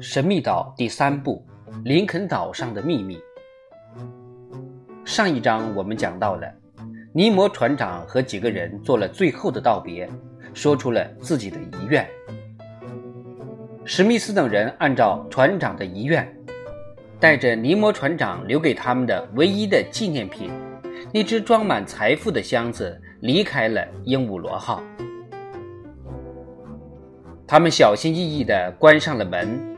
《神秘岛》第三部《林肯岛上的秘密》。上一章我们讲到了，尼摩船长和几个人做了最后的道别，说出了自己的遗愿。史密斯等人按照船长的遗愿，带着尼摩船长留给他们的唯一的纪念品——那只装满财富的箱子，离开了鹦鹉螺号。他们小心翼翼地关上了门。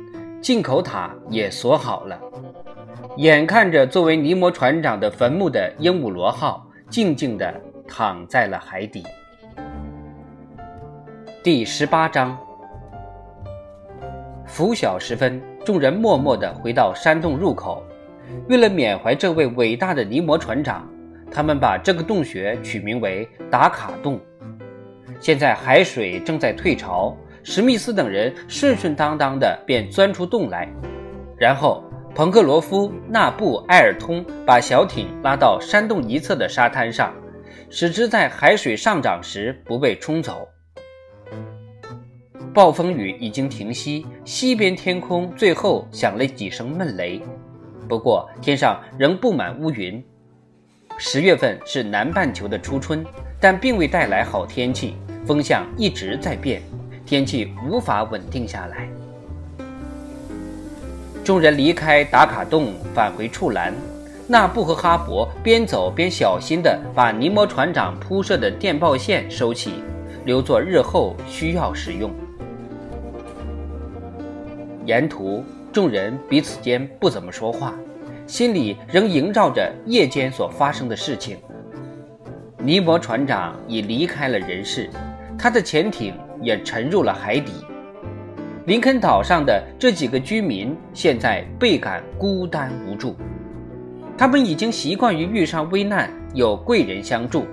进口塔也锁好了，眼看着作为尼摩船长的坟墓的鹦鹉螺号静静地躺在了海底。第十八章，拂晓时分，众人默默地回到山洞入口。为了缅怀这位伟大的尼摩船长，他们把这个洞穴取名为达卡洞。现在海水正在退潮。史密斯等人顺顺当当的便钻出洞来，然后彭克罗夫、纳布、埃尔通把小艇拉到山洞一侧的沙滩上，使之在海水上涨时不被冲走。暴风雨已经停息，西边天空最后响了几声闷雷，不过天上仍布满乌云。十月份是南半球的初春，但并未带来好天气，风向一直在变。天气无法稳定下来，众人离开达卡洞，返回处栏。纳布和哈勃边走边小心地把尼摩船长铺设的电报线收起，留作日后需要使用。沿途，众人彼此间不怎么说话，心里仍萦绕着夜间所发生的事情。尼摩船长已离开了人世，他的潜艇。也沉入了海底。林肯岛上的这几个居民现在倍感孤单无助，他们已经习惯于遇上危难有贵人相助，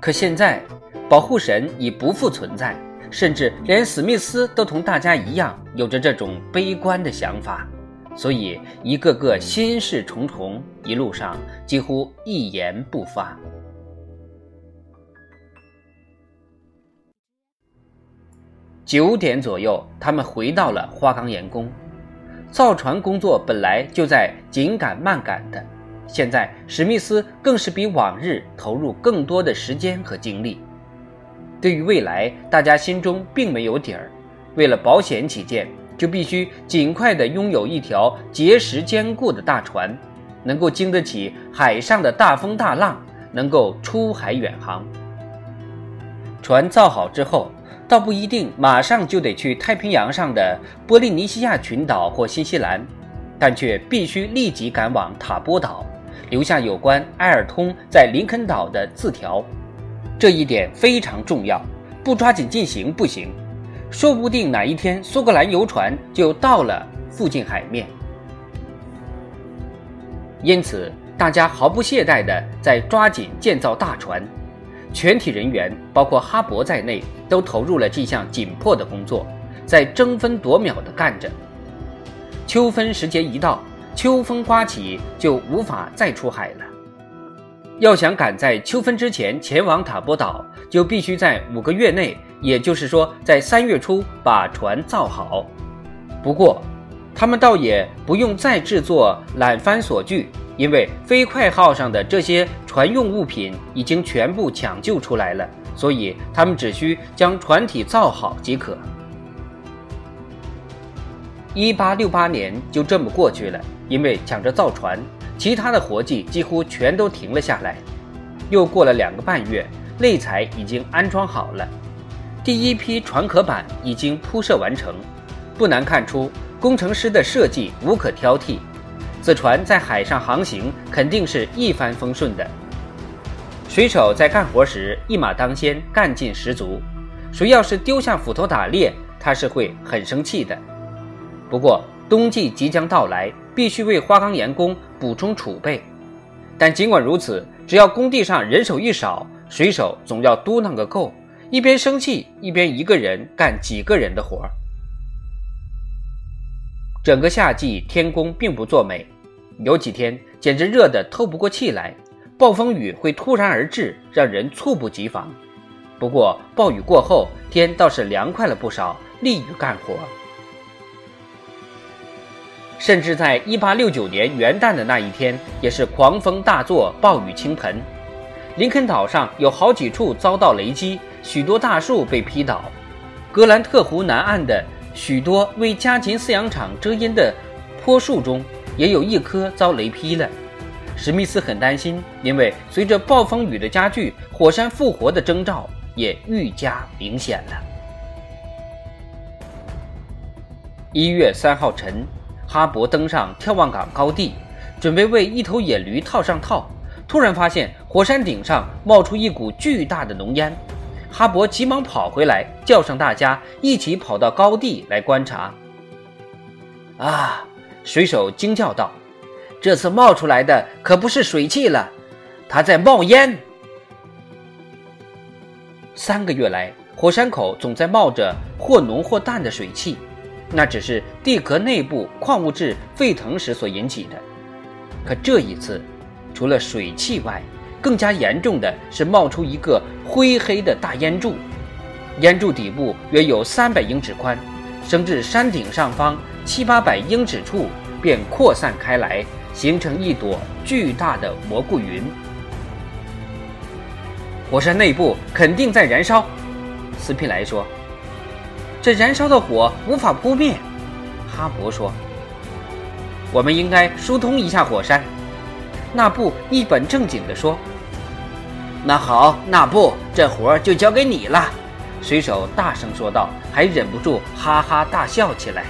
可现在保护神已不复存在，甚至连史密斯都同大家一样有着这种悲观的想法，所以一个个心事重重，一路上几乎一言不发。九点左右，他们回到了花岗岩宫。造船工作本来就在紧赶慢赶的，现在史密斯更是比往日投入更多的时间和精力。对于未来，大家心中并没有底儿。为了保险起见，就必须尽快地拥有一条结实坚固的大船，能够经得起海上的大风大浪，能够出海远航。船造好之后。倒不一定马上就得去太平洋上的波利尼西亚群岛或新西兰，但却必须立即赶往塔波岛，留下有关埃尔通在林肯岛的字条。这一点非常重要，不抓紧进行不行。说不定哪一天苏格兰游船就到了附近海面。因此，大家毫不懈怠地在抓紧建造大船。全体人员，包括哈勃在内，都投入了这项紧迫的工作，在争分夺秒地干着。秋分时节一到，秋风刮起，就无法再出海了。要想赶在秋分之前前往塔波岛，就必须在五个月内，也就是说，在三月初把船造好。不过，他们倒也不用再制作缆帆索具。因为飞快号上的这些船用物品已经全部抢救出来了，所以他们只需将船体造好即可。一八六八年就这么过去了，因为抢着造船，其他的活计几乎全都停了下来。又过了两个半月，内材已经安装好了，第一批船壳板已经铺设完成，不难看出工程师的设计无可挑剔。此船在海上航行肯定是一帆风顺的。水手在干活时一马当先，干劲十足。谁要是丢下斧头打猎，他是会很生气的。不过冬季即将到来，必须为花岗岩工补充储备。但尽管如此，只要工地上人手一少，水手总要嘟囔个够，一边生气一边一个人干几个人的活儿。整个夏季天公并不作美。有几天简直热得透不过气来，暴风雨会突然而至，让人猝不及防。不过暴雨过后，天倒是凉快了不少，利于干活。甚至在1869年元旦的那一天，也是狂风大作，暴雨倾盆。林肯岛上有好几处遭到雷击，许多大树被劈倒。格兰特湖南岸的许多为家禽饲养场遮阴的坡树中，也有一棵遭雷劈了。史密斯很担心，因为随着暴风雨的加剧，火山复活的征兆也愈加明显了。一月三号晨，哈勃登上眺望岗高地，准备为一头野驴套上套。突然发现火山顶上冒出一股巨大的浓烟，哈勃急忙跑回来，叫上大家一起跑到高地来观察。啊！水手惊叫道：“这次冒出来的可不是水汽了，它在冒烟。”三个月来，火山口总在冒着或浓或淡的水汽，那只是地壳内部矿物质沸腾时所引起的。可这一次，除了水汽外，更加严重的是冒出一个灰黑的大烟柱，烟柱底部约有三百英尺宽，升至山顶上方七八百英尺处便扩散开来，形成一朵巨大的蘑菇云。火山内部肯定在燃烧，斯皮莱说：“这燃烧的火无法扑灭。”哈勃说：“我们应该疏通一下火山。”纳布一本正经地说：“那好，纳布，这活儿就交给你了。”水手大声说道，还忍不住哈哈大笑起来。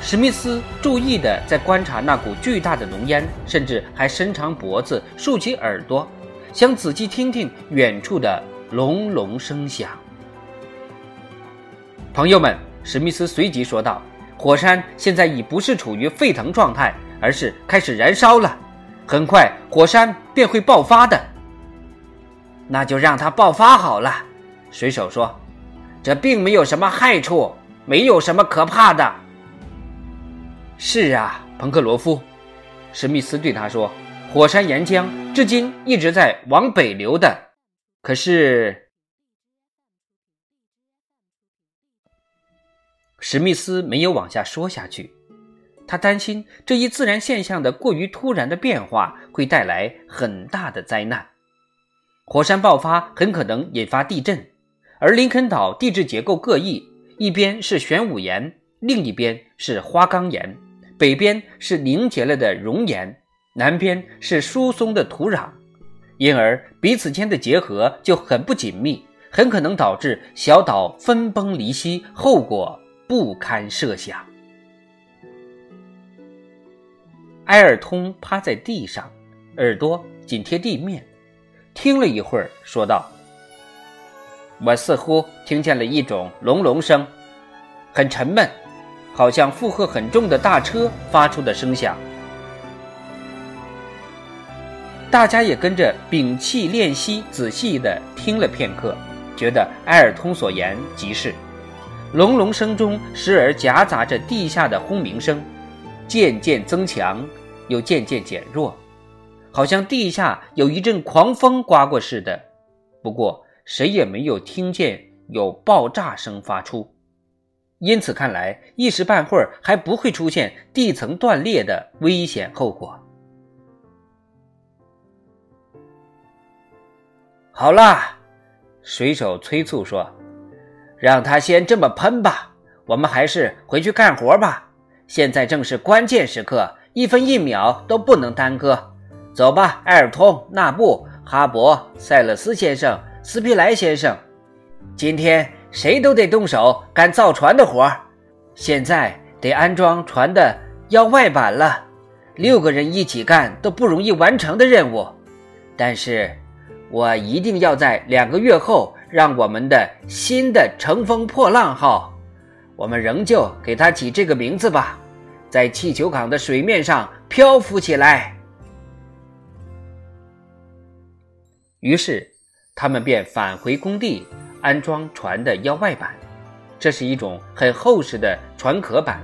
史密斯注意地在观察那股巨大的浓烟，甚至还伸长脖子、竖起耳朵，想仔细听听远处的隆隆声响。朋友们，史密斯随即说道：“火山现在已不是处于沸腾状态。”而是开始燃烧了，很快火山便会爆发的。那就让它爆发好了，水手说：“这并没有什么害处，没有什么可怕的。”是啊，彭克罗夫，史密斯对他说：“火山岩浆至今一直在往北流的，可是……”史密斯没有往下说下去。他担心这一自然现象的过于突然的变化会带来很大的灾难。火山爆发很可能引发地震，而林肯岛地质结构各异，一边是玄武岩，另一边是花岗岩，北边是凝结了的熔岩，南边是疏松的土壤，因而彼此间的结合就很不紧密，很可能导致小岛分崩离析，后果不堪设想。埃尔通趴在地上，耳朵紧贴地面，听了一会儿，说道：“我似乎听见了一种隆隆声，很沉闷，好像负荷很重的大车发出的声响。”大家也跟着屏气练息，仔细地听了片刻，觉得埃尔通所言极是。隆隆声中时而夹杂着地下的轰鸣声，渐渐增强。又渐渐减弱，好像地下有一阵狂风刮过似的。不过谁也没有听见有爆炸声发出，因此看来一时半会儿还不会出现地层断裂的危险后果。好啦，水手催促说：“让他先这么喷吧，我们还是回去干活吧。现在正是关键时刻。”一分一秒都不能耽搁，走吧，埃尔通、纳布、哈伯、塞勒斯先生、斯皮莱先生，今天谁都得动手干造船的活儿。现在得安装船的腰外板了，六个人一起干都不容易完成的任务。但是，我一定要在两个月后让我们的新的乘风破浪号，我们仍旧给它起这个名字吧。在气球港的水面上漂浮起来。于是，他们便返回工地安装船的腰外板。这是一种很厚实的船壳板，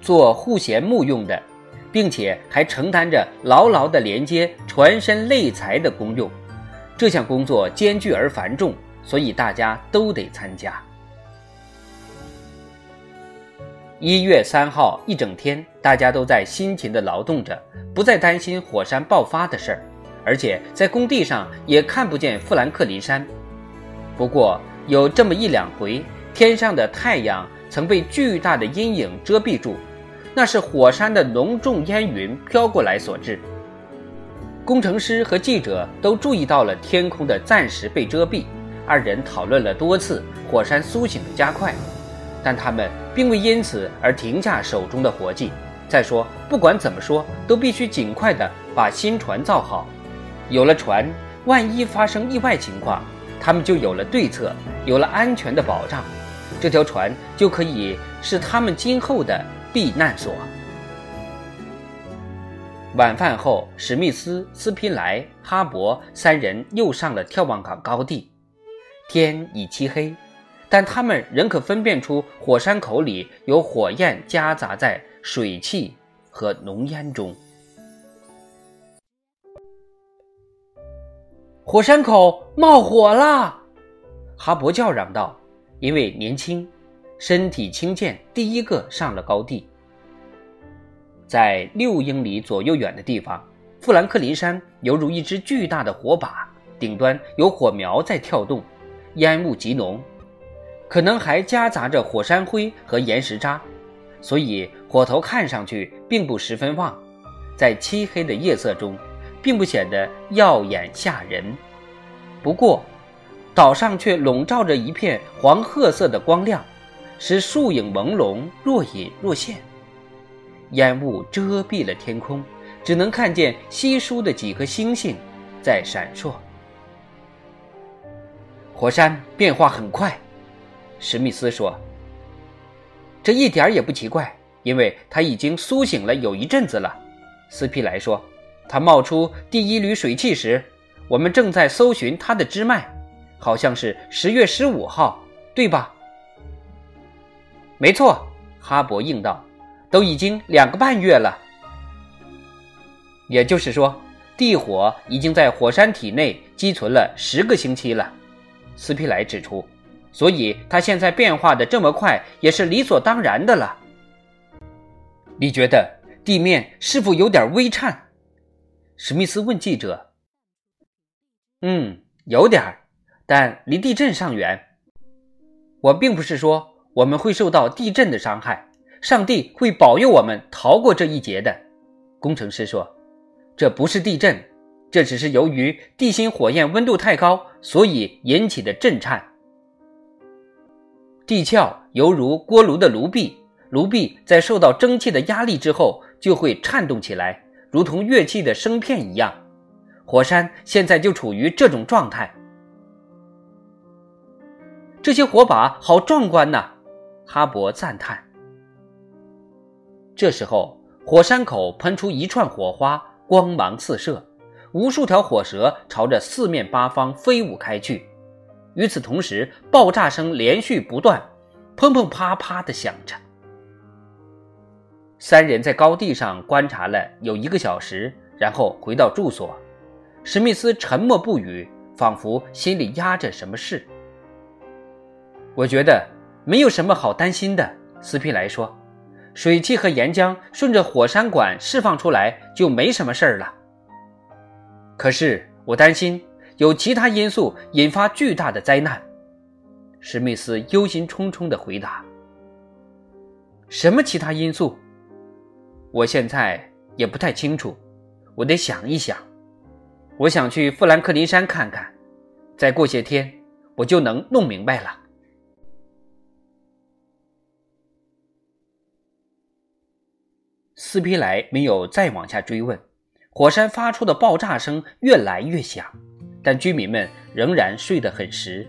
做护舷木用的，并且还承担着牢牢的连接船身肋材的功用。这项工作艰巨而繁重，所以大家都得参加。一月三号一整天，大家都在辛勤地劳动着，不再担心火山爆发的事儿，而且在工地上也看不见富兰克林山。不过有这么一两回，天上的太阳曾被巨大的阴影遮蔽住，那是火山的浓重烟云飘过来所致。工程师和记者都注意到了天空的暂时被遮蔽，二人讨论了多次火山苏醒的加快，但他们并未因此而停下手中的活计。再说，不管怎么说，都必须尽快的把新船造好。有了船，万一发生意外情况，他们就有了对策，有了安全的保障。这条船就可以是他们今后的避难所。晚饭后，史密斯、斯皮莱、哈勃三人又上了眺望岗高地。天已漆黑，但他们仍可分辨出火山口里有火焰夹杂在水汽和浓烟中。火山口冒火了！哈勃叫嚷道：“因为年轻，身体轻健，第一个上了高地。”在六英里左右远的地方，富兰克林山犹如一只巨大的火把，顶端有火苗在跳动，烟雾极浓，可能还夹杂着火山灰和岩石渣，所以火头看上去并不十分旺，在漆黑的夜色中，并不显得耀眼吓人。不过，岛上却笼罩着一片黄褐色的光亮，使树影朦胧，若隐若现。烟雾遮蔽了天空，只能看见稀疏的几颗星星在闪烁。火山变化很快，史密斯说：“这一点也不奇怪，因为它已经苏醒了有一阵子了。”斯皮莱说：“它冒出第一缕水汽时，我们正在搜寻它的支脉，好像是十月十五号，对吧？”“没错。”哈勃应道。都已经两个半月了，也就是说，地火已经在火山体内积存了十个星期了。斯皮莱指出，所以它现在变化的这么快，也是理所当然的了。你觉得地面是否有点微颤？史密斯问记者。嗯，有点儿，但离地震尚远。我并不是说我们会受到地震的伤害。上帝会保佑我们逃过这一劫的，工程师说：“这不是地震，这只是由于地心火焰温度太高，所以引起的震颤。地壳犹如锅炉的炉壁，炉壁在受到蒸汽的压力之后就会颤动起来，如同乐器的声片一样。火山现在就处于这种状态。这些火把好壮观呐！”哈勃赞叹。这时候，火山口喷出一串火花，光芒四射，无数条火蛇朝着四面八方飞舞开去。与此同时，爆炸声连续不断，砰砰啪啪地响着。三人在高地上观察了有一个小时，然后回到住所。史密斯沉默不语，仿佛心里压着什么事。我觉得没有什么好担心的，斯皮莱说。水汽和岩浆顺着火山管释放出来，就没什么事儿了。可是我担心有其他因素引发巨大的灾难。”史密斯忧心忡忡地回答。“什么其他因素？我现在也不太清楚，我得想一想。我想去富兰克林山看看，再过些天我就能弄明白了。”斯皮莱没有再往下追问，火山发出的爆炸声越来越响，但居民们仍然睡得很实。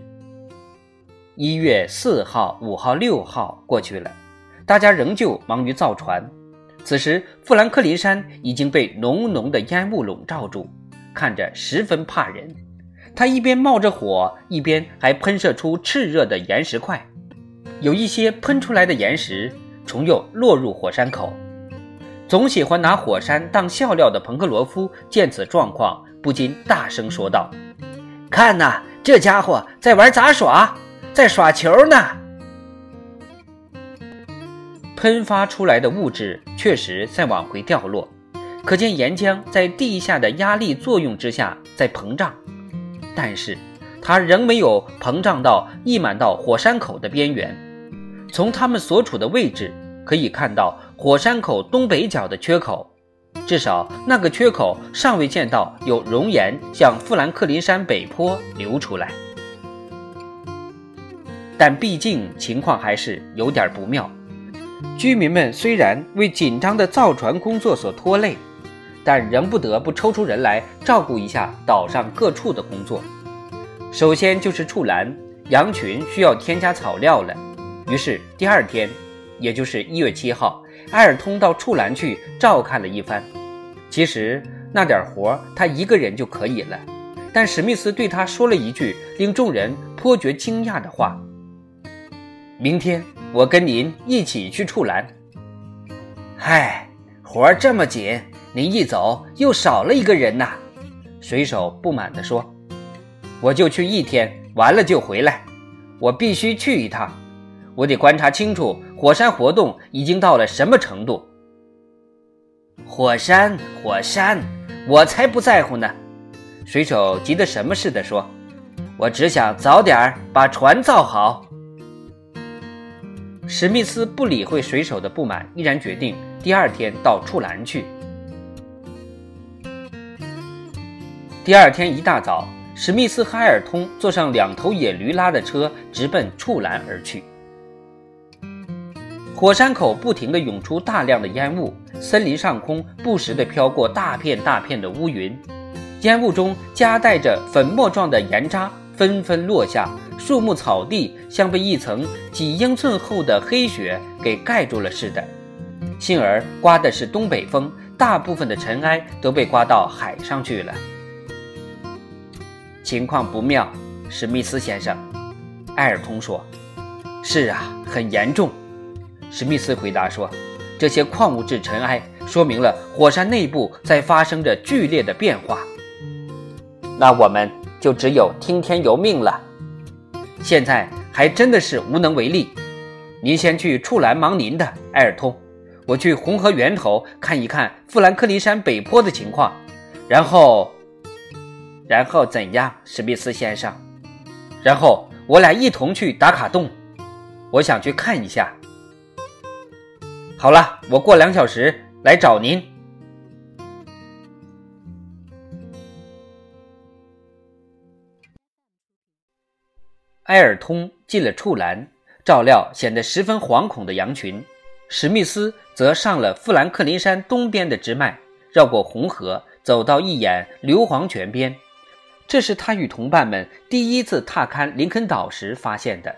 一月四号、五号、六号过去了，大家仍旧忙于造船。此时，富兰克林山已经被浓浓的烟雾笼罩住，看着十分怕人。它一边冒着火，一边还喷射出炽热的岩石块，有一些喷出来的岩石重又落入火山口。总喜欢拿火山当笑料的彭克罗夫见此状况，不禁大声说道：“看呐，这家伙在玩杂耍，在耍球呢！”喷发出来的物质确实在往回掉落，可见岩浆在地下的压力作用之下在膨胀，但是它仍没有膨胀到溢满到火山口的边缘。从它们所处的位置可以看到，火山口东北角的缺口，至少那个缺口尚未见到有熔岩向富兰克林山北坡流出来。但毕竟情况还是有点不妙。居民们虽然为紧张的造船工作所拖累，但仍不得不抽出人来照顾一下岛上各处的工作。首先就是畜栏，羊群需要添加草料了。于是第二天，也就是一月七号，埃尔通到畜栏去照看了一番。其实那点活他一个人就可以了，但史密斯对他说了一句令众人颇觉惊讶的话。明天我跟您一起去处栏。嗨，活儿这么紧，您一走又少了一个人呐。水手不满地说：“我就去一天，完了就回来。我必须去一趟，我得观察清楚火山活动已经到了什么程度。”火山，火山，我才不在乎呢！水手急得什么似的说：“我只想早点把船造好。”史密斯不理会水手的不满，依然决定第二天到处栏去。第二天一大早，史密斯和埃尔通坐上两头野驴拉的车，直奔处栏而去。火山口不停地涌出大量的烟雾，森林上空不时地飘过大片大片的乌云，烟雾中夹带着粉末状的岩渣，纷纷落下。树木、草地像被一层几英寸厚的黑雪给盖住了似的。幸而刮的是东北风，大部分的尘埃都被刮到海上去了。情况不妙，史密斯先生，埃尔通说：“是啊，很严重。”史密斯回答说：“这些矿物质尘埃说明了火山内部在发生着剧烈的变化。那我们就只有听天由命了。”现在还真的是无能为力，您先去处栏忙您的，埃尔通，我去红河源头看一看富兰克林山北坡的情况，然后，然后怎样，史密斯先生？然后我俩一同去打卡洞，我想去看一下。好了，我过两小时来找您。埃尔通进了畜栏，照料显得十分惶恐的羊群。史密斯则上了富兰克林山东边的支脉，绕过红河，走到一眼硫磺泉边。这是他与同伴们第一次踏勘林肯岛时发现的。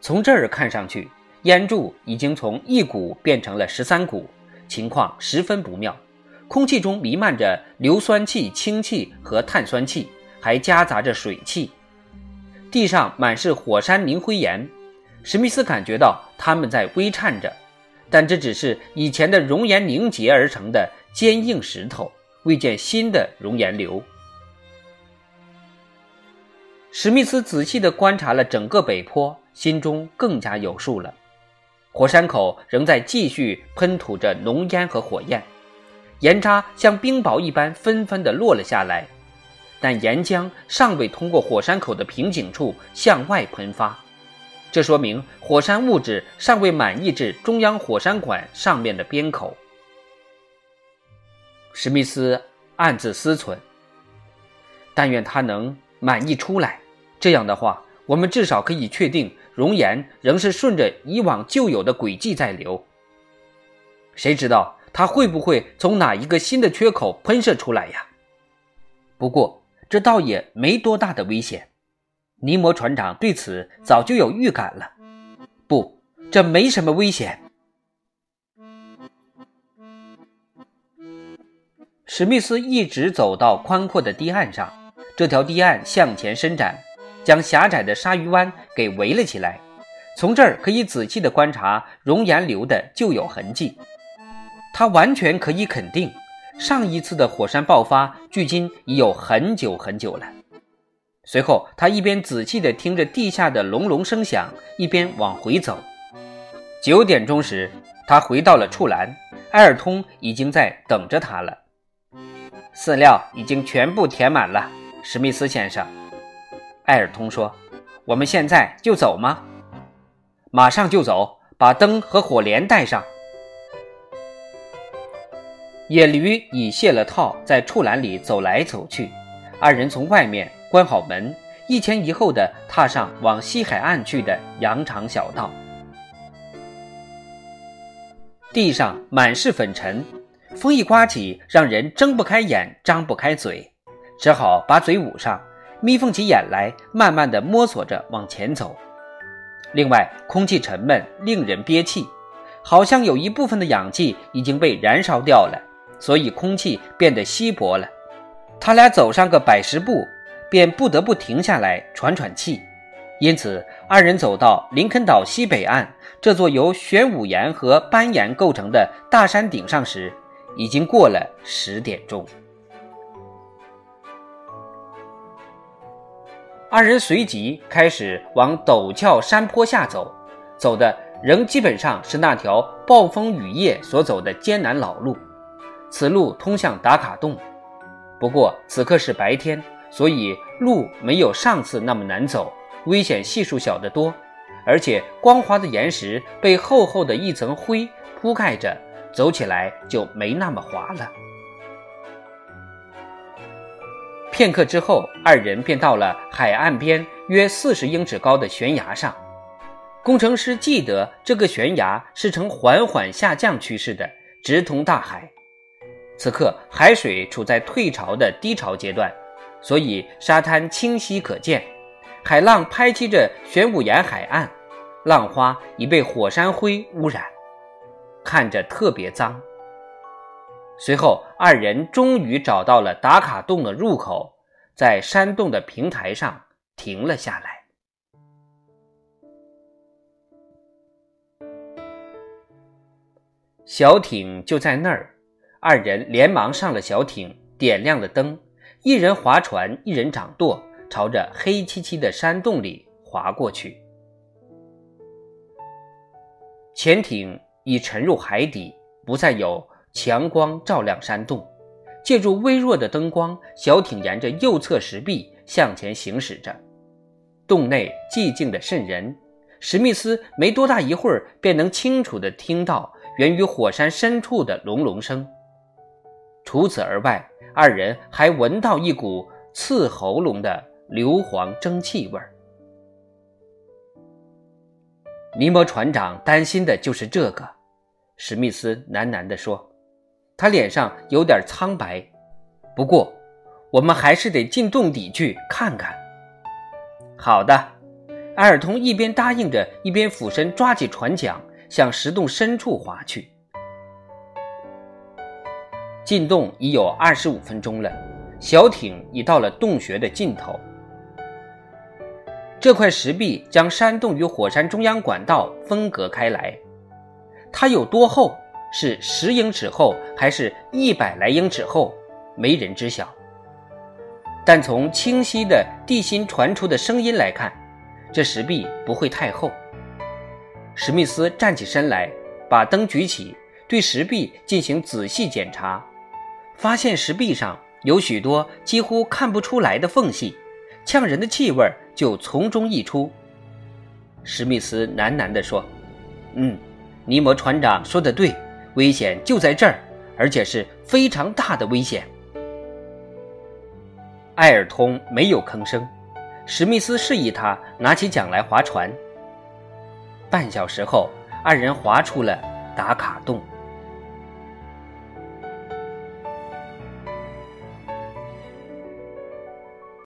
从这儿看上去，烟柱已经从一股变成了十三股，情况十分不妙。空气中弥漫着硫酸气、氢气和碳酸气。还夹杂着水汽，地上满是火山凝灰岩。史密斯感觉到它们在微颤着，但这只是以前的熔岩凝结而成的坚硬石头，未见新的熔岩流。史密斯仔细地观察了整个北坡，心中更加有数了。火山口仍在继续喷吐着浓烟和火焰，岩渣像冰雹一般纷纷地落了下来。但岩浆尚未通过火山口的瓶颈处向外喷发，这说明火山物质尚未满溢至中央火山管上面的边口。史密斯暗自思忖：但愿它能满溢出来，这样的话，我们至少可以确定熔岩仍是顺着以往旧有的轨迹在流。谁知道它会不会从哪一个新的缺口喷射出来呀？不过。这倒也没多大的危险，尼摩船长对此早就有预感了。不，这没什么危险。史密斯一直走到宽阔的堤岸上，这条堤岸向前伸展，将狭窄的鲨鱼湾给围了起来。从这儿可以仔细地观察熔岩流的旧有痕迹，他完全可以肯定。上一次的火山爆发，距今已有很久很久了。随后，他一边仔细地听着地下的隆隆声响，一边往回走。九点钟时，他回到了处栏，埃尔通已经在等着他了。饲料已经全部填满了，史密斯先生。埃尔通说：“我们现在就走吗？”“马上就走，把灯和火镰带上。”野驴已卸了套，在畜栏里走来走去。二人从外面关好门，一前一后的踏上往西海岸去的羊肠小道。地上满是粉尘，风一刮起，让人睁不开眼，张不开嘴，只好把嘴捂上，眯缝起眼来，慢慢的摸索着往前走。另外，空气沉闷，令人憋气，好像有一部分的氧气已经被燃烧掉了，所以空气变得稀薄了。他俩走上个百十步，便不得不停下来喘喘气。因此，二人走到林肯岛西北岸这座由玄武岩和斑岩构成的大山顶上时，已经过了十点钟。二人随即开始往陡峭山坡下走，走的仍基本上是那条暴风雨夜所走的艰难老路。此路通向达卡洞，不过此刻是白天，所以路没有上次那么难走。危险系数小得多，而且光滑的岩石被厚厚的一层灰铺盖着，走起来就没那么滑了。片刻之后，二人便到了海岸边约四十英尺高的悬崖上。工程师记得，这个悬崖是呈缓缓下降趋势的，直通大海。此刻海水处在退潮的低潮阶段，所以沙滩清晰可见。海浪拍击着玄武岩海岸，浪花已被火山灰污染，看着特别脏。随后，二人终于找到了打卡洞的入口，在山洞的平台上停了下来。小艇就在那儿，二人连忙上了小艇，点亮了灯，一人划船，一人掌舵。朝着黑漆漆的山洞里划过去，潜艇已沉入海底，不再有强光照亮山洞。借助微弱的灯光，小艇沿着右侧石壁向前行驶着。洞内寂静的渗人，史密斯没多大一会儿便能清楚地听到源于火山深处的隆隆声。除此而外，二人还闻到一股刺喉咙的。硫磺蒸汽味儿。尼摩船长担心的就是这个，史密斯喃喃地说，他脸上有点苍白。不过，我们还是得进洞底去看看。好的，埃尔通一边答应着，一边俯身抓起船桨，向石洞深处划去。进洞已有二十五分钟了，小艇已到了洞穴的尽头。这块石壁将山洞与火山中央管道分隔开来，它有多厚？是十英尺厚，还是一百来英尺厚？没人知晓。但从清晰的地心传出的声音来看，这石壁不会太厚。史密斯站起身来，把灯举起，对石壁进行仔细检查，发现石壁上有许多几乎看不出来的缝隙，呛人的气味就从中溢出，史密斯喃喃地说：“嗯，尼摩船长说的对，危险就在这儿，而且是非常大的危险。”艾尔通没有吭声，史密斯示意他拿起桨来划船。半小时后，二人划出了打卡洞。